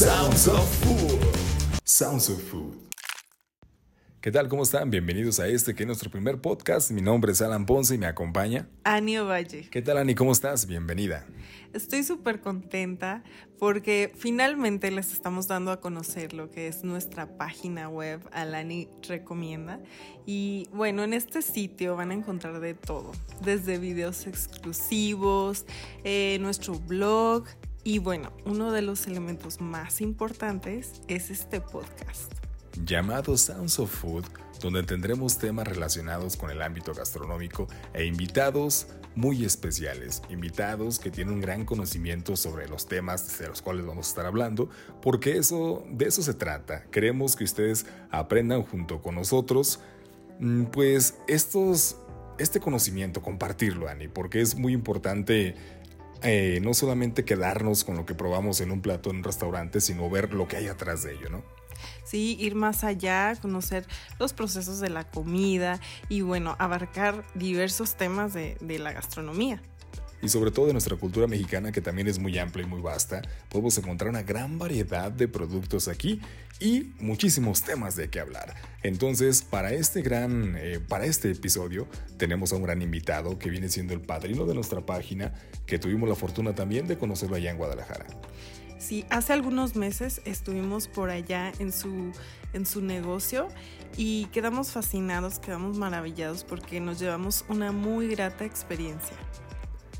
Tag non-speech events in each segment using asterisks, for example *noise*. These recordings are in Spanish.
Sounds of Food. Sounds of Food. ¿Qué tal? ¿Cómo están? Bienvenidos a este que es nuestro primer podcast. Mi nombre es Alan Ponce y me acompaña Ani Ovalle. ¿Qué tal, Ani? ¿Cómo estás? Bienvenida. Estoy súper contenta porque finalmente les estamos dando a conocer lo que es nuestra página web, Alani Recomienda. Y bueno, en este sitio van a encontrar de todo, desde videos exclusivos, eh, nuestro blog y bueno, uno de los elementos más importantes es este podcast llamado Sounds of Food, donde tendremos temas relacionados con el ámbito gastronómico e invitados muy especiales, invitados que tienen un gran conocimiento sobre los temas de los cuales vamos a estar hablando, porque eso de eso se trata. Queremos que ustedes aprendan junto con nosotros mm, pues estos este conocimiento, compartirlo, Ani, porque es muy importante eh, no solamente quedarnos con lo que probamos en un plato en un restaurante, sino ver lo que hay atrás de ello, ¿no? ¿sí? Ir más allá, conocer los procesos de la comida y bueno, abarcar diversos temas de, de la gastronomía y sobre todo de nuestra cultura mexicana que también es muy amplia y muy vasta, podemos encontrar una gran variedad de productos aquí y muchísimos temas de qué hablar. Entonces, para este gran, eh, para este episodio, tenemos a un gran invitado que viene siendo el padrino de nuestra página, que tuvimos la fortuna también de conocerlo allá en Guadalajara. Sí, hace algunos meses estuvimos por allá en su, en su negocio y quedamos fascinados, quedamos maravillados porque nos llevamos una muy grata experiencia.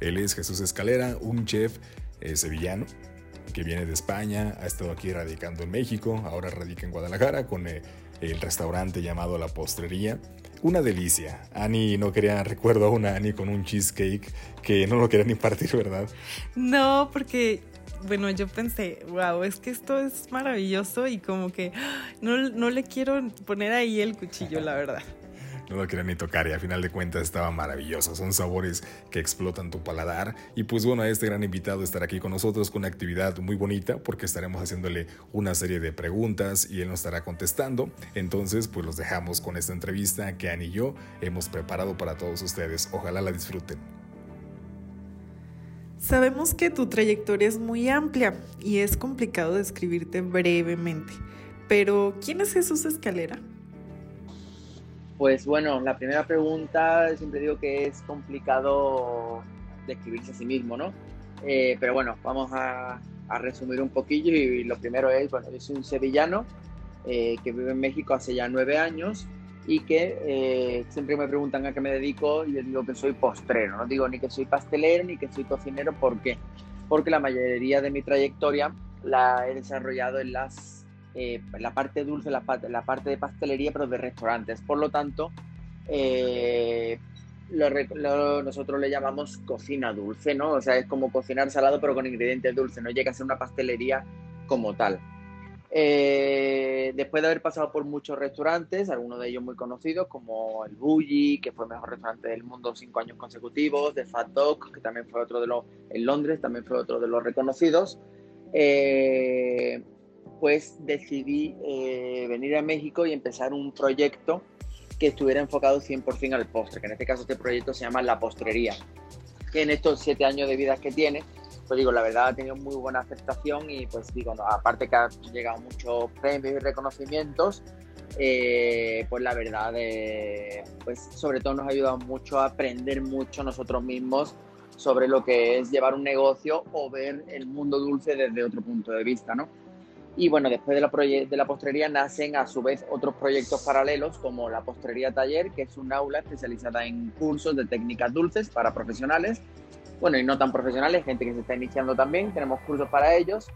Él es Jesús Escalera, un chef eh, sevillano que viene de España, ha estado aquí radicando en México, ahora radica en Guadalajara con eh, el restaurante llamado La Postrería. Una delicia. Ani no quería, *laughs* recuerdo a una Ani con un cheesecake que no lo quería ni partir, ¿verdad? No, porque bueno, yo pensé, wow, es que esto es maravilloso y como que no, no le quiero poner ahí el cuchillo, la *laughs* verdad. No lo quería ni tocar y a final de cuentas estaba maravilloso. Son sabores que explotan tu paladar. Y pues bueno, a este gran invitado estará aquí con nosotros con una actividad muy bonita porque estaremos haciéndole una serie de preguntas y él nos estará contestando. Entonces pues los dejamos con esta entrevista que Annie y yo hemos preparado para todos ustedes. Ojalá la disfruten. Sabemos que tu trayectoria es muy amplia y es complicado describirte brevemente, pero ¿quién es Jesús Escalera? Pues bueno, la primera pregunta siempre digo que es complicado describirse a sí mismo, ¿no? Eh, pero bueno, vamos a, resumir un poquillo y lo primero es, bueno, yo soy un sevillano eh, que vive en México hace ya nueve años y que eh, siempre me preguntan a qué me dedico y les digo que soy postrero, no digo ni que soy pastelero ni que soy cocinero, ¿por qué? Porque la mayoría de mi trayectoria la he desarrollado en las, eh, la parte dulce, la, la, parte de pastelería, pero de restaurantes. Por lo tanto, eh, nosotros le llamamos cocina dulce, ¿no? O sea, es como cocinar salado pero con ingredientes dulces, no llega a ser una pastelería como tal. Eh, después de haber pasado por muchos restaurantes, algunos de ellos muy conocidos, como el Bulli, que fue el mejor restaurante del mundo cinco años consecutivos, de Fat Dog, que también fue otro de los, en Londres, también fue otro de los reconocidos, eh, pues decidí eh, venir a México y empezar un proyecto que estuviera enfocado 100% al postre, que en este caso este proyecto se llama La Postrería, que en estos siete años de vida que tiene, pues digo, la verdad ha tenido muy buena aceptación y pues digo, aparte que ha llegado muchos premios y reconocimientos, eh, pues la verdad, eh, pues sobre todo nos ha ayudado mucho a aprender mucho nosotros mismos sobre lo que es llevar un negocio o ver el mundo dulce desde otro punto de vista, ¿no? Y bueno, después de la, de la postrería nacen a su vez otros proyectos paralelos como la Postrería Taller, que es un aula especializada en cursos de técnicas dulces para profesionales bueno, y no tan profesionales, gente que se está iniciando también, tenemos cursos para ellos.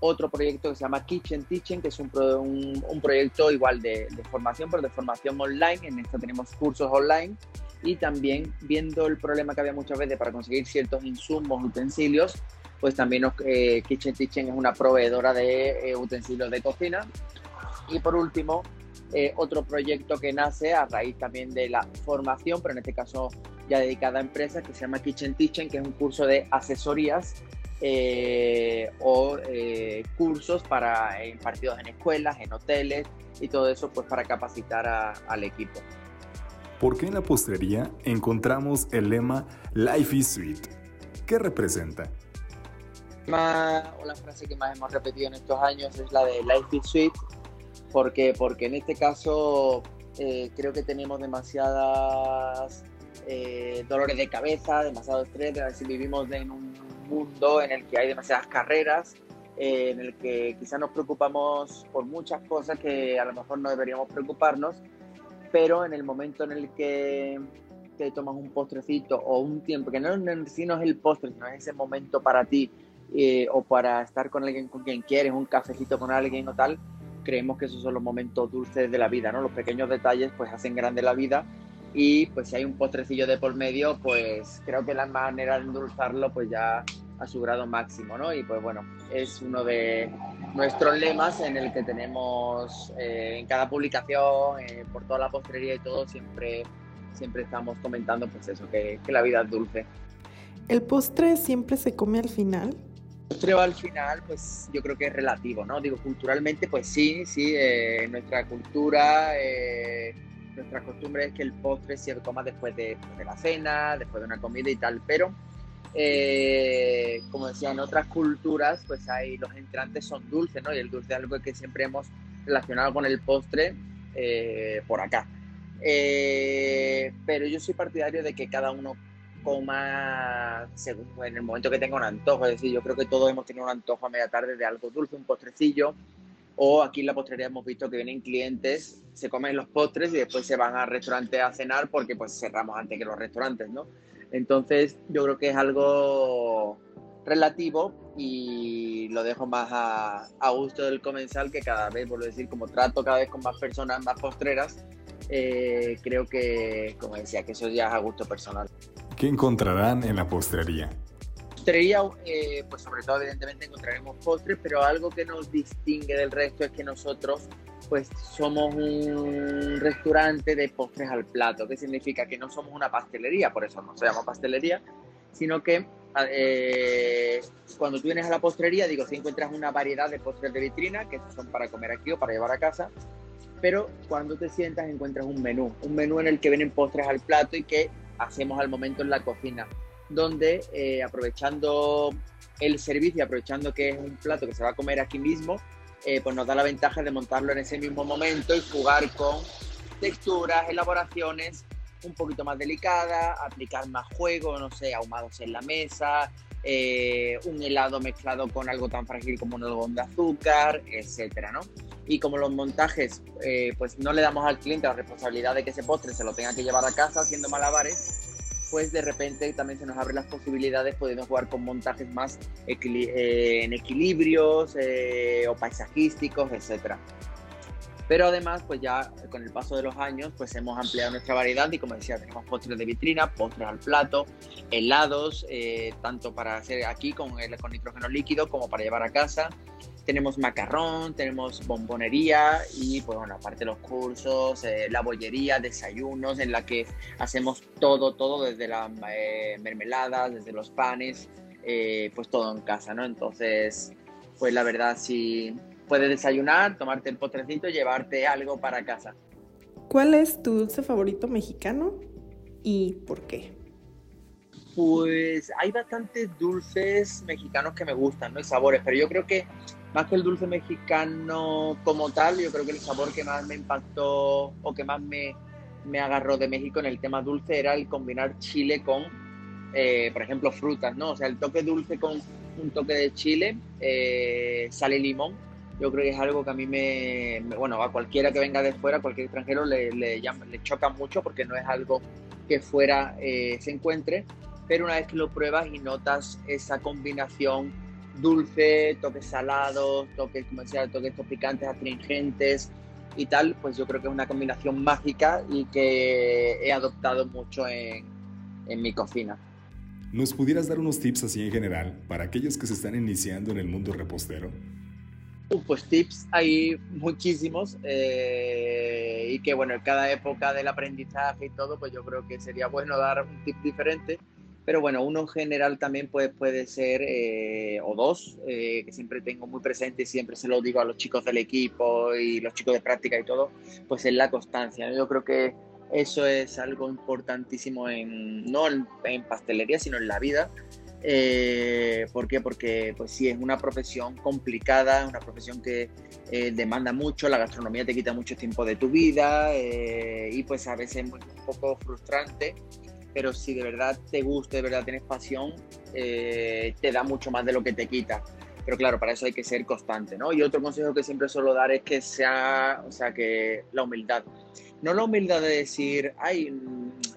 Otro proyecto que se llama Kitchen Teaching, que es un, un, proyecto igual de, de, formación, pero de formación online. En esto tenemos cursos online y también viendo el problema que había muchas veces para conseguir ciertos insumos, utensilios, pues también eh, Kitchen Teaching es una proveedora de eh, utensilios de cocina. Y por último, eh, otro proyecto que nace a raíz también de la formación, pero en este caso ya dedicada a empresas, que se llama Kitchen Teaching, que es un curso de asesorías eh, o cursos para impartidos en escuelas, en hoteles y todo eso pues para capacitar al equipo. ¿Por qué en la postrería encontramos el lema Life is Sweet? ¿Qué representa? la frase que más hemos repetido en estos años es la de Life is Sweet, porque, porque en este caso eh, creo que tenemos demasiadas eh, dolores de cabeza, demasiado estrés, a si vivimos en un mundo en el que hay demasiadas carreras, eh, en el que quizás nos preocupamos por muchas cosas que a lo mejor no deberíamos preocuparnos, pero en el momento en el que te tomas un postrecito o un tiempo, que no, si no es el postre, sino es ese momento para ti eh, o para estar con alguien con quien quieres, un cafecito con alguien o tal, creemos que esos son los momentos dulces de la vida, ¿no? Los pequeños detalles pues hacen grande la vida y pues si hay un postrecillo de por medio, pues creo que la manera de endulzarlo pues ya a su grado máximo, ¿no? Y pues bueno, es uno de nuestros lemas en el que tenemos eh, en cada publicación, eh, por toda la postrería y todo, siempre, siempre estamos comentando pues eso, que, que la vida es dulce. ¿El postre siempre se come al final? El postre al final, pues yo creo que es relativo, ¿no? Digo, culturalmente, pues sí, sí, eh, nuestra cultura, nuestra costumbre es que el postre se coma después de, después de la cena, después de una comida y tal, pero eh, como decía, en otras culturas, pues hay los entrantes son dulces, ¿no? Y el dulce es algo que siempre hemos relacionado con el postre eh, por acá. Eh, pero yo soy partidario de que cada uno coma según en el momento que tenga un antojo. Es decir, yo creo que todos hemos tenido un antojo a media tarde de algo dulce, un postrecillo. O aquí en la postrería hemos visto que vienen clientes, se comen los postres y después se van al restaurante a cenar porque pues cerramos antes que los restaurantes, ¿no? Entonces yo creo que es algo relativo y lo dejo más a, gusto del comensal que cada vez, vuelvo a decir, como trato cada vez con más personas, más postreras, eh, creo que, como decía, que eso ya es a gusto personal. ¿Qué encontrarán en la postrería? Postrería, eh, pues sobre todo evidentemente encontraremos postres, pero algo que nos distingue del resto es que nosotros pues somos un restaurante de postres al plato, que significa que no somos una pastelería, por eso no se llama pastelería, sino que eh, cuando tú vienes a la postrería, digo, si encuentras una variedad de postres de vitrina, que son para comer aquí o para llevar a casa, pero cuando te sientas encuentras un menú, un menú en el que vienen postres al plato y que hacemos al momento en la cocina, donde eh, aprovechando el servicio, aprovechando que es un plato que se va a comer aquí mismo, eh, pues nos da la ventaja de montarlo en ese mismo momento y jugar con texturas, elaboraciones un poquito más delicadas, aplicar más juego, no sé, ahumados en la mesa, eh, un helado mezclado con algo tan frágil como un algodón de azúcar, etcétera, ¿no? Y como los montajes, eh, pues no le damos al cliente la responsabilidad de que ese postre se lo tenga que llevar a casa haciendo malabares, pues de repente también se nos abren las posibilidades, podemos jugar con montajes más eh, en equilibrios eh, o paisajísticos, etcétera. Pero además, pues ya con el paso de los años, pues hemos ampliado nuestra variedad y como decía, tenemos postres de vitrina, postres al plato, helados, eh, tanto para hacer aquí con, con nitrógeno líquido como para llevar a casa, tenemos macarrón, tenemos bombonería y pues bueno, aparte los cursos, eh, la bollería, desayunos en la que hacemos todo, todo desde las eh, mermeladas, desde los panes, eh, pues todo en casa, ¿no? Entonces, pues la verdad si puedes desayunar, tomarte el postrecito y llevarte algo para casa. ¿Cuál es tu dulce favorito mexicano y por qué? Pues hay bastantes dulces mexicanos que me gustan, ¿no? Y sabores, pero yo creo que más que el dulce mexicano como tal, yo creo que el sabor que más me impactó o que más me, me agarró de México en el tema dulce era el combinar chile con, eh, por ejemplo, frutas, ¿no? O sea, el toque dulce con un toque de chile, eh, sal y limón. Yo creo que es algo que a mí me, bueno, a cualquiera que venga de fuera, cualquier extranjero le, le, le choca mucho porque no es algo que fuera eh, se encuentre, pero una vez que lo pruebas y notas esa combinación dulce, toques salados, toques, como decía, toques picantes, astringentes y tal, pues yo creo que es una combinación mágica y que he adoptado mucho en, en mi cocina. ¿Nos pudieras dar unos tips así en general para aquellos que se están iniciando en el mundo repostero? Pues tips hay muchísimos eh, y que bueno, en cada época del aprendizaje y todo, pues yo creo que sería bueno dar un tip diferente pero bueno, uno en general también puede, puede ser, eh, o dos, eh, que siempre tengo muy presente y siempre se lo digo a los chicos del equipo y los chicos de práctica y todo, pues es la constancia. Yo creo que eso es algo importantísimo en, no en, pastelería, sino en la vida. Eh, ¿Por qué? Porque pues sí, es una profesión complicada, una profesión que eh, demanda mucho, la gastronomía te quita mucho tiempo de tu vida eh, y pues a veces es un poco frustrante, pero si de verdad te gusta, de verdad tienes pasión, te da mucho más de lo que te quita. Pero claro, para eso hay que ser constante, ¿no? Y otro consejo que siempre suelo dar es que sea, o sea, que la humildad. No la humildad de decir, ay,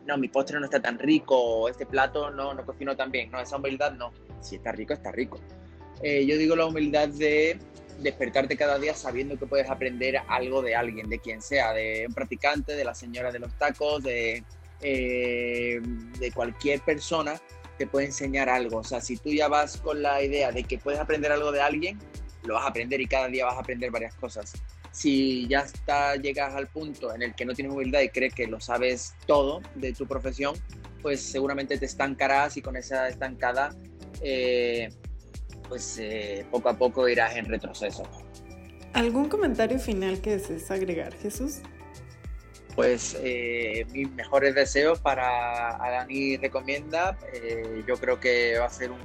no, mi postre no está tan rico, este plato no, no cocino tan bien. No, esa humildad no. Si está rico, está rico. Eh, yo digo la humildad de despertarte cada día sabiendo que puedes aprender algo de alguien, de quien sea, de un practicante, de la señora de los tacos, de, eh, de cualquier persona te puede enseñar algo. O sea, si tú ya vas con la idea de que puedes aprender algo de alguien, lo vas a aprender y cada día vas a aprender varias cosas si ya está, llegas al punto en el que no tienes humildad y crees que lo sabes todo de tu profesión, pues seguramente te estancarás y con esa estancada, eh, pues eh, poco a poco irás en retroceso. ¿Algún comentario final que desees agregar, Jesús? Pues eh, mis mejores deseos para Dani Recomienda. yo creo que va a ser un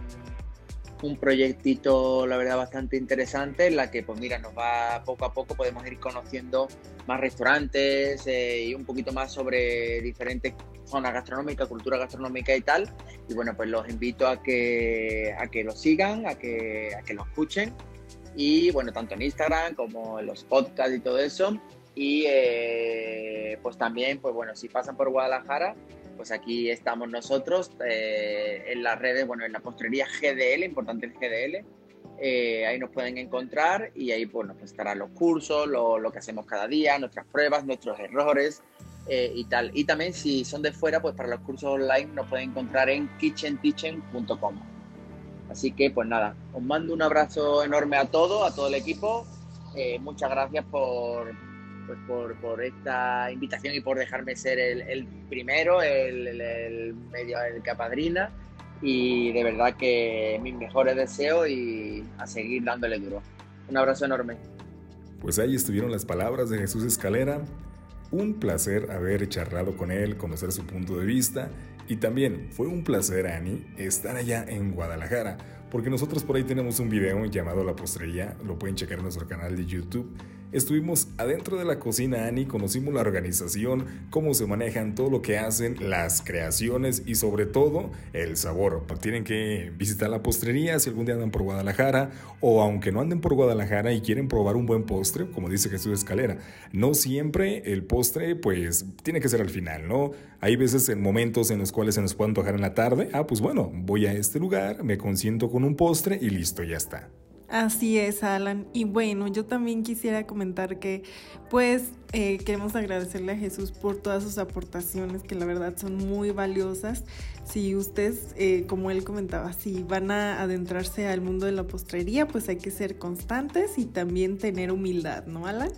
un proyectito, la verdad, bastante interesante, en la que, pues mira, nos va poco a poco, podemos ir conociendo más restaurantes eh, y un poquito más sobre diferentes zonas gastronómicas, cultura gastronómica y tal. Y bueno, pues los invito a que, a que lo sigan, a que, a que lo escuchen. Y bueno, tanto en Instagram como en los podcasts y todo eso. Y eh, pues también, pues bueno, si pasan por Guadalajara, pues aquí estamos nosotros eh, en las redes, bueno, en la postrería GDL, importante el GDL. Eh, ahí nos pueden encontrar y ahí pues estarán los cursos, lo, lo, que hacemos cada día, nuestras pruebas, nuestros errores y tal. Y también si son de fuera, pues para los cursos online nos pueden encontrar en kitchenteaching.com. Así que pues nada, os mando un abrazo enorme a todos, a todo el equipo. muchas gracias por, pues por, por, esta invitación y por dejarme ser el, el primero, el, el, medio, el capadrina. Y de verdad que mis mejores deseos y a seguir dándole duro. Un abrazo enorme. Pues ahí estuvieron las palabras de Jesús Escalera. Un placer haber charlado con él, conocer su punto de vista. Y también fue un placer, Ani, estar allá en Guadalajara, porque nosotros por ahí tenemos un video llamado La Postrería, lo pueden checar en nuestro canal de YouTube Estuvimos adentro de la cocina Ani, conocimos la organización, cómo se manejan, todo lo que hacen, las creaciones y sobre todo el sabor. Tienen que visitar la postrería si algún día andan por Guadalajara o aunque no anden por Guadalajara y quieren probar un buen postre, como dice Jesús Escalera. No siempre el postre pues tiene que ser al final, ¿no? Hay veces en momentos en los cuales se nos puede antojar en la tarde, ah pues bueno, voy a este lugar, me consiento con un postre y listo, ya está. Así es, Alan. Y bueno, yo también quisiera comentar que pues eh, queremos agradecerle a Jesús por todas sus aportaciones que la verdad son muy valiosas. Si ustedes, eh, como él comentaba, si van a adentrarse al mundo de la postrería, pues hay que ser constantes y también tener humildad, ¿no, Alan?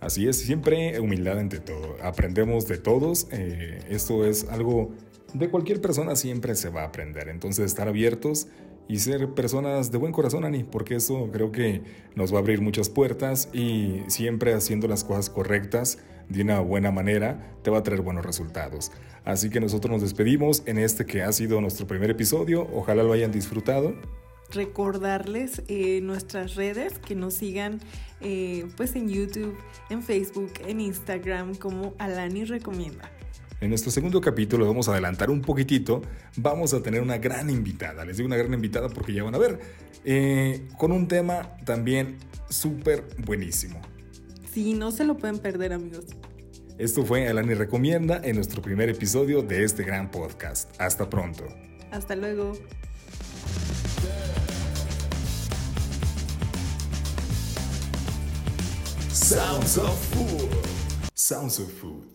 Así es, siempre humildad ante todo. Aprendemos de todos. Eh, esto es algo de cualquier persona, siempre se va a aprender. Entonces, estar abiertos y ser personas de buen corazón, Ani, porque eso creo que nos va a abrir muchas puertas y siempre haciendo las cosas correctas de una buena manera te va a traer buenos resultados. Así que nosotros nos despedimos en este que ha sido nuestro primer episodio. Ojalá lo hayan disfrutado. Recordarles eh, nuestras redes, que nos sigan eh, pues en YouTube, en Facebook, en Instagram como Alani Recomienda. En nuestro segundo capítulo, vamos a adelantar un poquitito, vamos a tener una gran invitada. Les digo una gran invitada porque ya van a ver, eh, con un tema también súper buenísimo. Sí, no se lo pueden perder amigos. Esto fue Alani Recomienda en nuestro primer episodio de este gran podcast. Hasta pronto. Hasta luego. Sounds of Food. Sounds of Food.